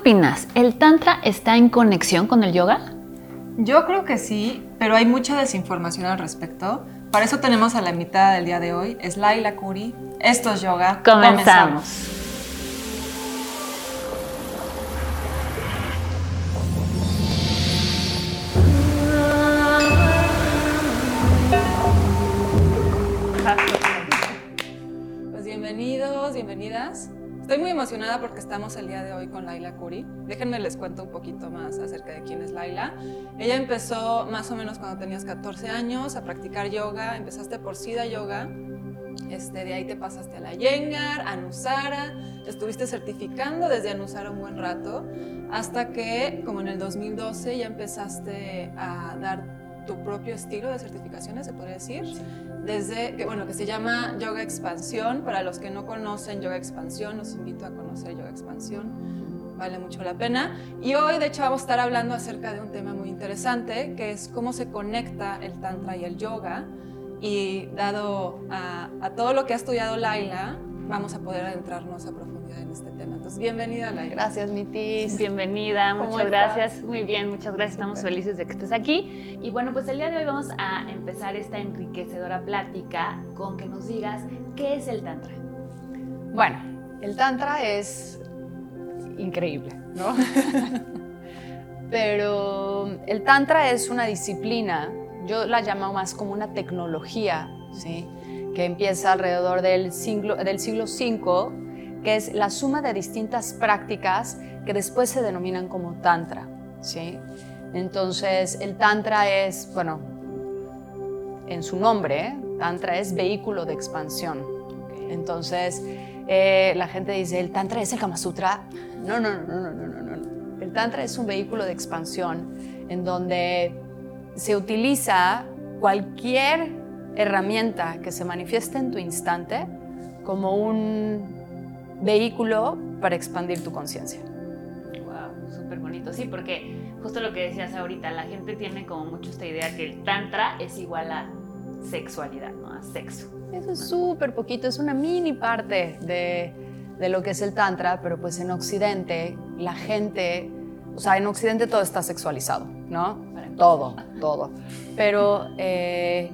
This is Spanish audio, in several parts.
opinas? ¿El Tantra está en conexión con el yoga? Yo creo que sí, pero hay mucha desinformación al respecto. Para eso tenemos a la mitad del día de hoy. Es Laila Curi. Esto es yoga. Comenzamos. Pues bienvenidos, bienvenidas. Estoy muy emocionada porque estamos el día de hoy con Laila Curi. Déjenme les cuento un poquito más acerca de quién es Laila. Ella empezó más o menos cuando tenías 14 años a practicar yoga. Empezaste por Siddha Yoga. Este, de ahí te pasaste a la Yengar, a Nusara. Estuviste certificando desde Anusara un buen rato hasta que, como en el 2012, ya empezaste a dar tu propio estilo de certificaciones, se podría decir desde que, bueno, que se llama Yoga Expansión. Para los que no conocen Yoga Expansión, los invito a conocer Yoga Expansión. Vale mucho la pena. Y hoy, de hecho, vamos a estar hablando acerca de un tema muy interesante, que es cómo se conecta el Tantra y el Yoga. Y dado a, a todo lo que ha estudiado Laila, vamos a poder adentrarnos a profundidad en este Entonces, bienvenida. Gracias, Mitis. Bienvenida, muchas gracias. Muy bien, muchas gracias. Estamos felices de que estés aquí. Y bueno, pues el día de hoy vamos a empezar esta enriquecedora plática con que nos digas qué es el Tantra. Bueno, el Tantra es increíble, ¿no? Pero el Tantra es una disciplina, yo la llamo más como una tecnología, ¿sí? que empieza alrededor del siglo, del siglo V, que es la suma de distintas prácticas que después se denominan como Tantra. ¿sí? Entonces, el Tantra es, bueno, en su nombre, Tantra es vehículo de expansión. Entonces, eh, la gente dice, ¿el Tantra es el Kama Sutra? No, no, no, no, no, no, no. El Tantra es un vehículo de expansión en donde se utiliza cualquier herramienta que se manifieste en tu instante como un vehículo para expandir tu conciencia. Wow, súper bonito. Sí, porque justo lo que decías ahorita, la gente tiene como mucho esta idea que el tantra es igual a sexualidad, ¿no? A sexo. Eso es súper poquito, es una mini parte de, de, lo que es el tantra, pero pues en Occidente la gente, o sea, en Occidente todo está sexualizado, ¿no? Todo, todo. Pero eh,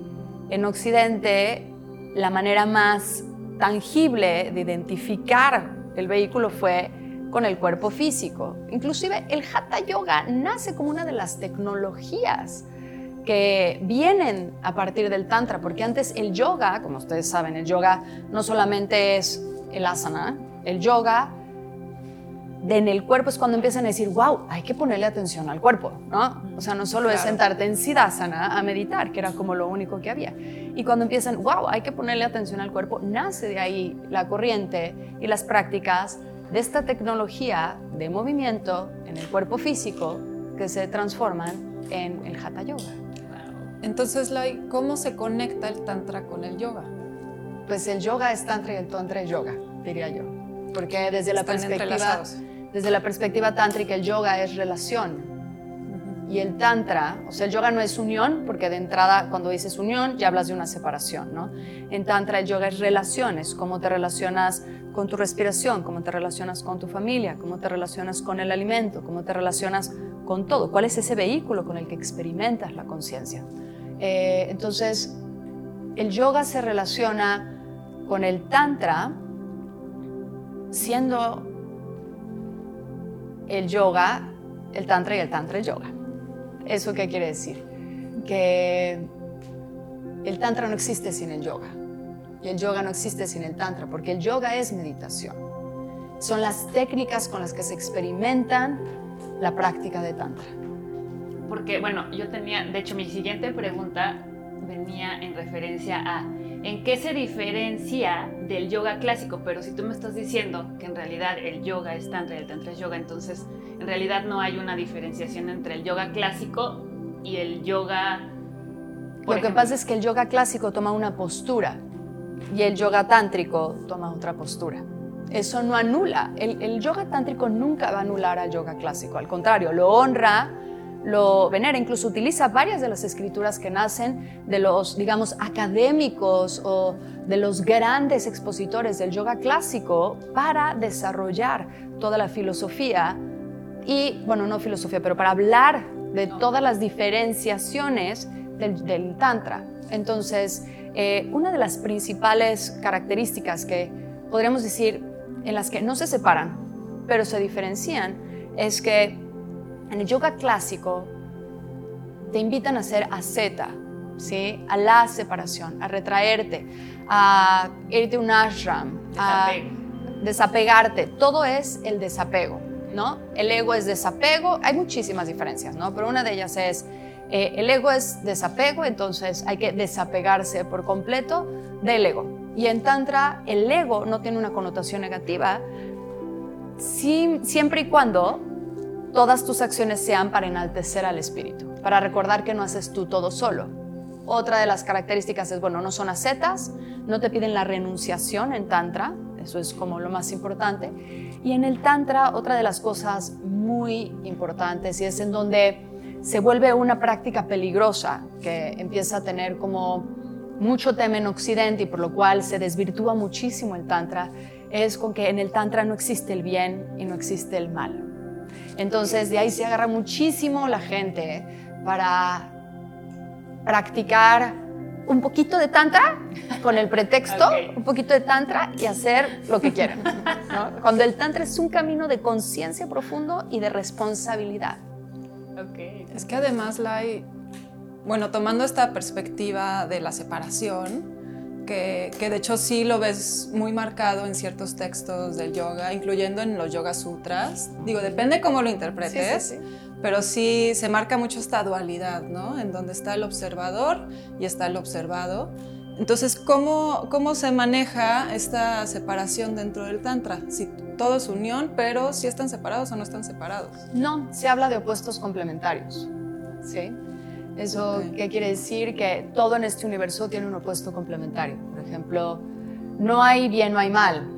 en Occidente la manera más tangible de identificar el vehículo fue con el cuerpo físico. Inclusive el Hatha Yoga nace como una de las tecnologías que vienen a partir del Tantra, porque antes el yoga, como ustedes saben, el yoga no solamente es el asana, el yoga en el cuerpo es cuando empiezan a decir, wow, hay que ponerle atención al cuerpo, ¿no? O sea, no solo es sentarte en Siddhasana a meditar, que era como lo único que había. Y cuando empiezan, wow, hay que ponerle atención al cuerpo, nace de ahí la corriente y las prácticas de esta tecnología de movimiento en el cuerpo físico que se transforman en el Hatha Yoga. Entonces, ¿cómo se conecta el Tantra con el yoga? Pues el yoga es Tantra y el Tantra es yoga, diría yo. Porque desde la perspectiva desde la perspectiva tántrica, el yoga es relación. Y el tantra, o sea, el yoga no es unión, porque de entrada cuando dices unión ya hablas de una separación, ¿no? En tantra el yoga es relaciones, cómo te relacionas con tu respiración, cómo te relacionas con tu familia, cómo te relacionas con el alimento, cómo te relacionas con todo, cuál es ese vehículo con el que experimentas la conciencia. Eh, entonces, el yoga se relaciona con el tantra siendo el yoga, el tantra y el tantra yoga. ¿Eso qué quiere decir? Que el tantra no existe sin el yoga y el yoga no existe sin el tantra, porque el yoga es meditación. Son las técnicas con las que se experimentan la práctica de tantra. Porque, bueno, yo tenía, de hecho, mi siguiente pregunta venía en referencia a en qué se diferencia del yoga clásico, pero si tú me estás diciendo que en realidad el yoga es tantra y el tantra es yoga, entonces en realidad no hay una diferenciación entre el yoga clásico y el yoga... Lo que pasa es que el yoga clásico toma una postura y el yoga tántrico toma otra postura. Eso no anula. El, el yoga tántrico nunca va a anular al yoga clásico, al contrario, lo honra lo venera, incluso utiliza varias de las escrituras que nacen de los, digamos, académicos o de los grandes expositores del yoga clásico para desarrollar toda la filosofía y, bueno, no filosofía, pero para hablar de todas las diferenciaciones del, Tantra. Entonces, eh, una de las principales características que podríamos decir en las que no se separan, pero se diferencian, es que en el yoga clásico te invitan a ser asceta, ¿sí? a la separación, a retraerte, a irte a un ashram, a desapegarte. Todo es el desapego. ¿no? El ego es desapego, hay muchísimas diferencias, ¿no? Pero una de ellas es, eh, el ego es desapego, entonces hay que desapegarse por completo del ego. Y en Tantra el ego no tiene una connotación negativa, siempre y cuando todas tus acciones sean para enaltecer al espíritu, para recordar que no haces tú todo solo. Otra de las características es, bueno, no son ascetas, no te piden la renunciación en Tantra, eso es como lo más importante. Y en el Tantra, otra de las cosas muy importantes y es en donde se vuelve una práctica peligrosa que empieza a tener como mucho tema en Occidente y por lo cual se desvirtúa muchísimo el Tantra, es con que en el Tantra no existe el bien y no existe el mal. Entonces de ahí se agarra muchísimo la gente para practicar un poquito de tantra con el pretexto, un poquito de tantra y hacer lo que quieran. Cuando el tantra es un camino de conciencia profundo y de responsabilidad. Es que además la hay, bueno, tomando esta perspectiva de la separación, que, que, de hecho sí lo ves muy marcado en ciertos textos del yoga, incluyendo en los Yoga Sutras. Digo, depende cómo lo interpretes, pero sí se marca mucho esta dualidad, ¿no? En donde está el observador y está el observado. Entonces, ¿cómo, cómo se maneja esta separación dentro del Tantra? Si todo es unión, pero si están separados o no están separados. No, se habla de opuestos complementarios. ¿Sí? ¿Eso qué quiere decir? Que todo en este universo tiene un opuesto complementario. Por ejemplo, no hay bien, no hay mal.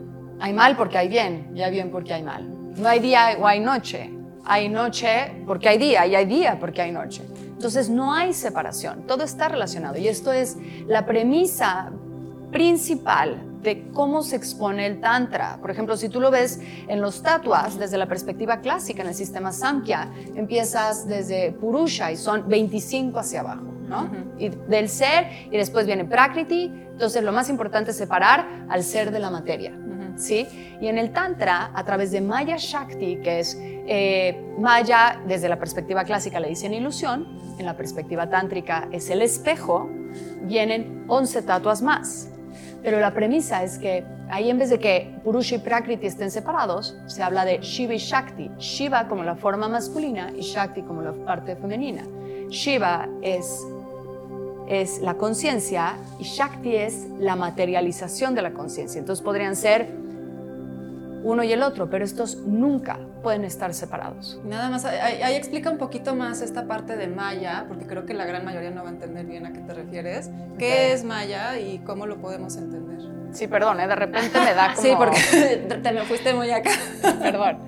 Hay mal porque hay bien y hay bien porque hay mal. No hay día o hay noche. Hay noche porque hay día y hay día porque hay noche. Entonces no hay separación, todo está relacionado y esto es la premisa principal de cómo se expone el Tantra. Por ejemplo, si tú lo ves en los tatuas desde la perspectiva clásica en el sistema Samkhya, empiezas desde Purusha y son 25 hacia abajo, ¿no? y del ser y después viene Prakriti. Entonces, lo más importante es separar al ser de la materia. ¿Sí? Y en el Tantra, a través de Maya Shakti, que es eh, Maya, desde la perspectiva clásica le dicen ilusión, en la perspectiva tántrica es el espejo, vienen 11 tatuas más. Pero la premisa es que ahí en vez de que Purusha y Prakriti estén separados, se habla de Shiva y Shakti. Shiva como la forma masculina y Shakti como la parte femenina. Shiva es, es la conciencia y Shakti es la materialización de la conciencia. Entonces podrían ser uno y el otro, pero estos nunca pueden estar separados. Nada más, ahí, explica un poquito más esta parte de Maya, porque creo que la gran mayoría no va a entender bien a qué te refieres. ¿Qué es Maya y cómo lo podemos entender? Sí, perdón, ¿eh? de repente me da como... sí, porque te me fuiste muy acá. perdón.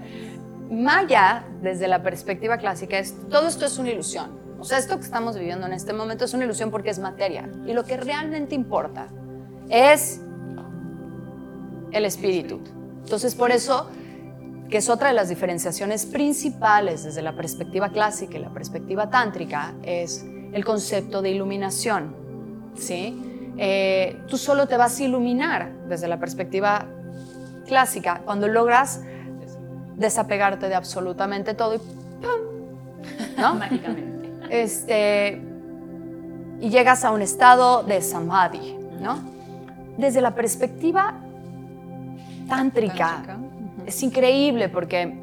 Maya, desde la perspectiva clásica, es todo esto es una ilusión. O sea, esto que estamos viviendo en este momento es una ilusión porque es materia. Y lo que realmente importa es el espíritu. Entonces, por eso, que es otra de las diferenciaciones principales desde la perspectiva clásica y la perspectiva tántrica, es el concepto de iluminación. ¿sí? Eh, tú solo te vas a iluminar desde la perspectiva clásica cuando logras desapegarte de absolutamente todo y ¡pum! ¿no? Mágicamente. Este, y llegas a un estado de samadhi, ¿no? Desde la perspectiva tántrica. Es increíble porque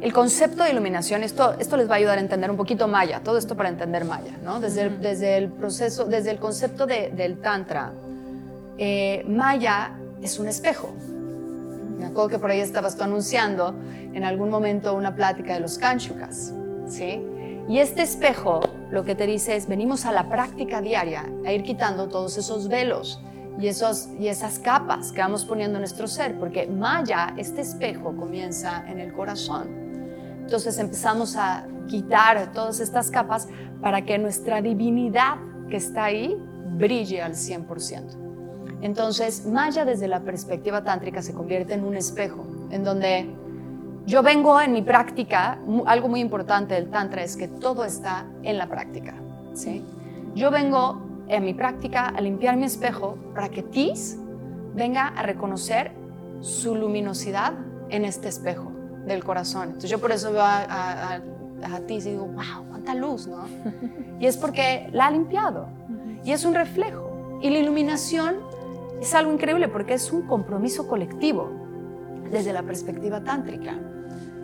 el concepto de iluminación, esto, esto les va a ayudar a entender un poquito Maya, todo esto para entender Maya, ¿no? Desde, el, desde el proceso, desde el concepto del Tantra, eh, Maya es un espejo. Me acuerdo que por ahí estabas tú anunciando en algún momento una plática de los Kanchukas, ¿sí? Y este espejo lo que te dice es, venimos a la práctica diaria a ir quitando todos esos velos y, esos, y esas capas que vamos poniendo en nuestro ser, porque Maya, este espejo, comienza en el corazón. Entonces empezamos a quitar todas estas capas para que nuestra divinidad que está ahí brille al 100%. Entonces, Maya desde la perspectiva tántrica se convierte en un espejo, en donde yo vengo en mi práctica, algo muy importante del Tantra es que todo está en la práctica. ¿sí? Yo vengo en mi práctica a limpiar mi espejo para que Tis venga a reconocer su luminosidad en este espejo del corazón. Entonces yo por eso veo a, a, Tis y digo, wow, cuánta luz, ¿no? y es porque la ha limpiado y es un reflejo. Y la iluminación es algo increíble porque es un compromiso colectivo desde la perspectiva tántrica.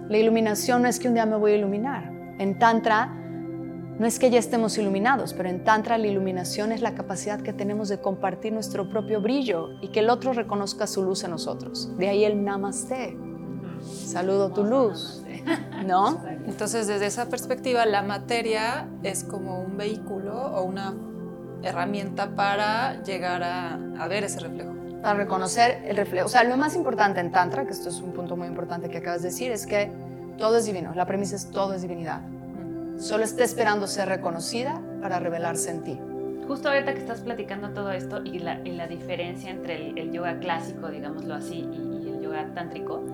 La iluminación no es que un día me voy a iluminar. En Tantra no es que ya estemos iluminados, pero en Tantra la iluminación es la capacidad que tenemos de compartir nuestro propio brillo y que el otro reconozca su luz en nosotros. De ahí el namaste. Saludo tu luz. ¿No? Entonces, desde esa perspectiva, la materia es como un vehículo o una herramienta para llegar a, a ver ese reflejo a reconocer el reflejo. O sea, lo más importante en Tantra, que esto es un punto muy importante que acabas de decir, es que todo es divino. La premisa es todo es divinidad. Solo está esperando ser reconocida para revelarse en ti. Justo ahorita que estás platicando todo esto y la, la diferencia entre el, yoga clásico, digámoslo así, y, y el yoga tántrico,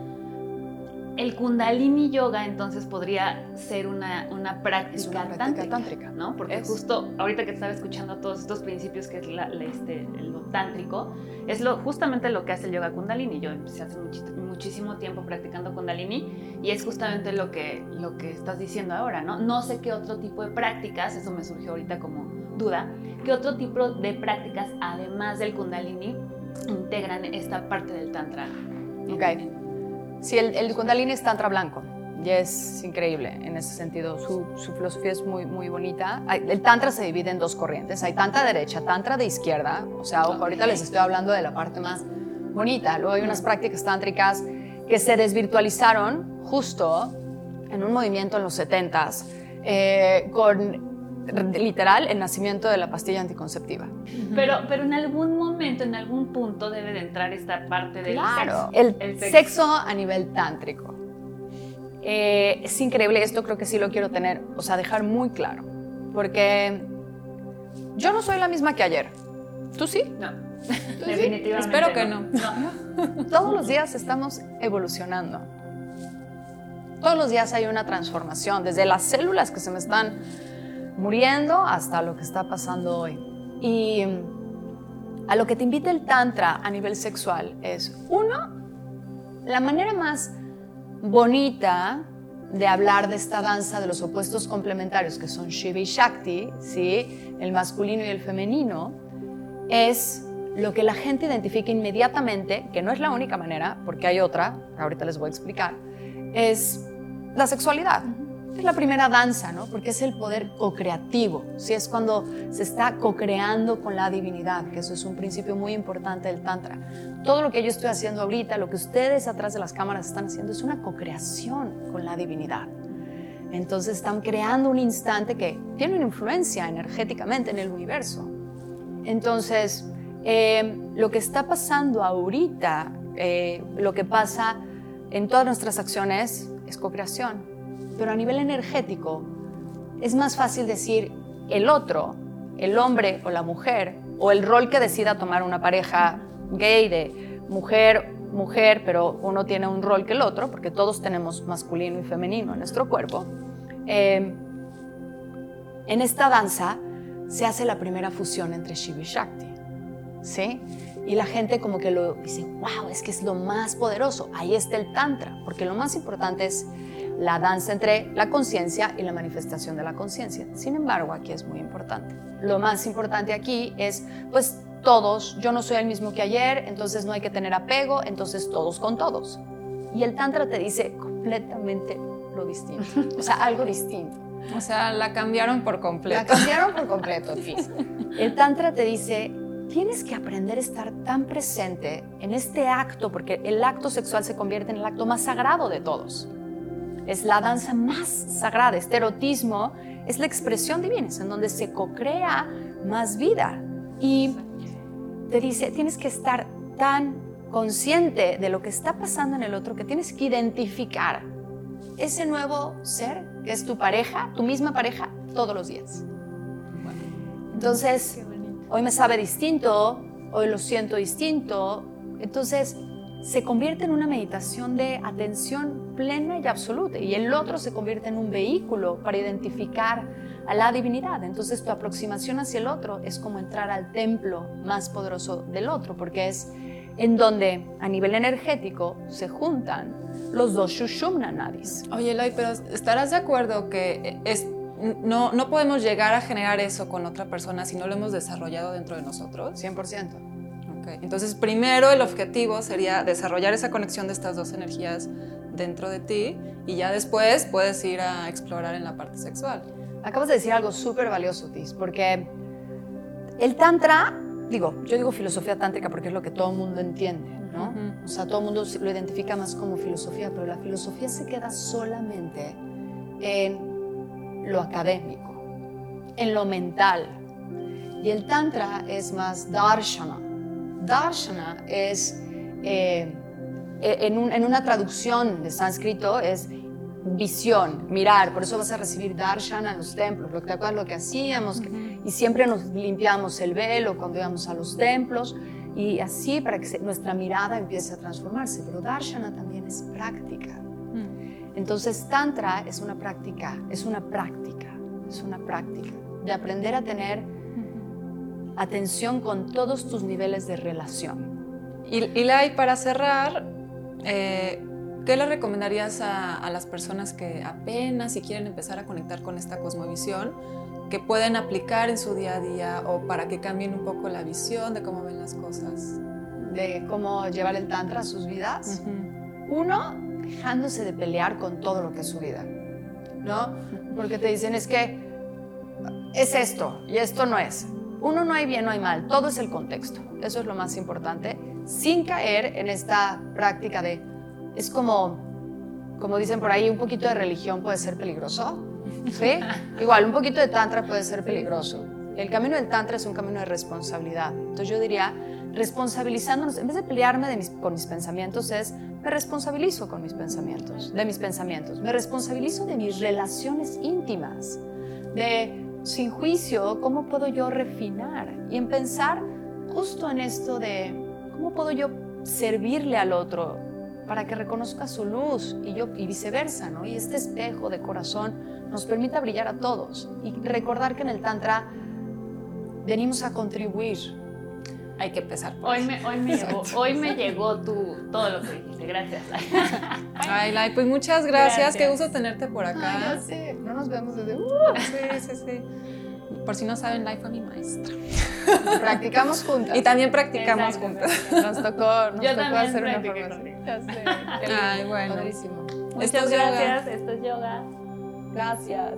el Kundalini Yoga entonces podría ser una, una, práctica, tántrica, ¿no? Porque justo ahorita que estaba escuchando todos estos principios que es la, este, lo tántrico, es lo, justamente lo que hace el yoga Kundalini. Yo empecé hace muchísimo tiempo practicando Kundalini y es justamente lo que, lo que estás diciendo ahora, ¿no? No sé qué otro tipo de prácticas, eso me surgió ahorita como duda, qué otro tipo de prácticas además del Kundalini integran esta parte del Tantra. Ok. Sí, el, el Kundalini es Tantra blanco y es increíble en ese sentido. Su, su, filosofía es muy, muy bonita. El Tantra se divide en dos corrientes. Hay Tantra derecha, Tantra de izquierda. O sea, ahorita les estoy hablando de la parte más bonita. Luego hay unas prácticas tántricas que se desvirtualizaron justo en un movimiento en los 70s eh, con literal el nacimiento de la pastilla anticonceptiva. Pero, pero en algún momento, en algún punto debe de entrar esta parte del claro, El, sexo. a nivel tántrico. Eh, es increíble, esto creo que sí lo quiero tener, o sea, dejar muy claro. Porque yo no soy la misma que ayer. ¿Tú sí? No. Definitivamente. Espero que no. Todos los días estamos evolucionando. Todos los días hay una transformación, desde las células que se me están muriendo hasta lo que está pasando hoy. Y a lo que te invita el Tantra a nivel sexual es, uno, la manera más bonita de hablar de esta danza de los opuestos complementarios que son Shiva y Shakti, ¿sí? el masculino y el femenino, es lo que la gente identifica inmediatamente, que no es la única manera, porque hay otra, ahorita les voy a explicar, es la sexualidad. Es la primera danza, ¿no? Porque es el poder co-creativo, ¿sí? Es cuando se está co-creando con la divinidad, que eso es un principio muy importante del Tantra. Todo lo que yo estoy haciendo ahorita, lo que ustedes atrás de las cámaras están haciendo, es una co-creación con la divinidad. Entonces están creando un instante que tiene una influencia energéticamente en el universo. Entonces, eh, lo que está pasando ahorita, eh, lo que pasa en todas nuestras acciones, es co-creación pero a nivel energético es más fácil decir el otro, el hombre o la mujer, o el rol que decida tomar una pareja gay de mujer, mujer, pero uno tiene un rol que el otro, porque todos tenemos masculino y femenino en nuestro cuerpo. Eh, en esta danza se hace la primera fusión entre Shiva y Shakti, ¿sí? Y la gente como que lo dice, wow, es que es lo más poderoso. Ahí está el Tantra, porque lo más importante es la danza entre la conciencia y la manifestación de la conciencia. Sin embargo, aquí es muy importante. Lo más importante aquí es, pues todos, yo no soy el mismo que ayer, entonces no hay que tener apego, entonces todos con todos. Y el Tantra te dice completamente lo distinto, o sea, algo distinto. O sea, la cambiaron por completo. La cambiaron por completo, El Tantra te dice, tienes que aprender a estar tan presente en este acto, porque el acto sexual se convierte en el acto más sagrado de todos. Es la danza más sagrada. Este erotismo es la expresión divina, es en donde se co-crea más vida. Y te dice, tienes que estar tan consciente de lo que está pasando en el otro que tienes que identificar ese nuevo ser que es tu pareja, tu misma pareja, todos los días. Entonces, hoy me sabe distinto, hoy lo siento distinto. Entonces, se convierte en una meditación de atención plena y absoluta. Y el otro se convierte en un vehículo para identificar a la divinidad. Entonces tu aproximación hacia el otro es como entrar al templo más poderoso del otro, porque es en donde a nivel energético se juntan los dos Shushumna Nadis. Oye, Eloy, pero ¿estarás de acuerdo que es, no, no podemos llegar a generar eso con otra persona si no lo hemos desarrollado dentro de nosotros? 100%. Okay. Entonces, primero el objetivo sería desarrollar esa conexión de estas dos energías dentro de ti y ya después puedes ir a explorar en la parte sexual. Acabas de decir algo súper valioso, Tis, porque el Tantra, digo, yo digo filosofía tántrica porque es lo que todo el mundo entiende, ¿no? O sea, todo el mundo lo identifica más como filosofía, pero la filosofía se queda solamente en lo académico, en lo mental. Y el Tantra es más darshana. Darshana es, eh, en, en una traducción de sánscrito, es visión, mirar, por eso vas a recibir darshan a los templos, lo que te acuerdas lo que hacíamos, y siempre nos limpiamos el velo cuando íbamos a los templos, y así para que nuestra mirada empiece a transformarse, pero darshana también es práctica. Mm. Entonces Tantra es una práctica, es una práctica, es una práctica de aprender a tener atención con todos tus niveles de relación. Y, y Lai, para cerrar, eh, ¿Qué le recomendarías a, las personas que apenas si quieren empezar a conectar con esta cosmovisión, que pueden aplicar en su día a día o para que cambien un poco la visión de cómo ven las cosas? De cómo llevar el tantra a sus vidas. Uno, dejándose de pelear con todo lo que es su vida, ¿no? Porque te dicen es que es esto y esto no es. Uno no hay bien, no hay mal, todo es el contexto. Eso es lo más importante, sin caer en esta práctica de es como, como dicen por ahí, un poquito de religión puede ser peligroso. ¿Sí? Igual, un poquito de tantra puede ser peligroso. El camino del tantra es un camino de responsabilidad. Entonces yo diría, responsabilizándonos, en vez de pelearme con mis pensamientos, es me responsabilizo con mis pensamientos, de mis pensamientos. Me responsabilizo de mis relaciones íntimas, de sin juicio, cómo puedo yo refinar y en pensar justo en esto de cómo puedo yo servirle al otro para que reconozca su luz y yo y viceversa, ¿no? Y este espejo de corazón nos permita brillar a todos y recordar que en el tantra venimos a contribuir. Hay que empezar. hoy me, hoy me llegó, hoy me llegó tu, todo lo que dijiste. Gracias. Ay, Lai, pues muchas gracias. Qué gusto tenerte por acá. Ay, no nos vemos desde. Uh. Sí, sí, sí. Por si no saben, Lai fue mi maestra. Practicamos juntas. Y también practicamos juntas. Nos tocó, nos Yo tocó también hacer una formación. Ay, bueno. Padrísimo. Muchas gracias. Esto es yoga. Gracias.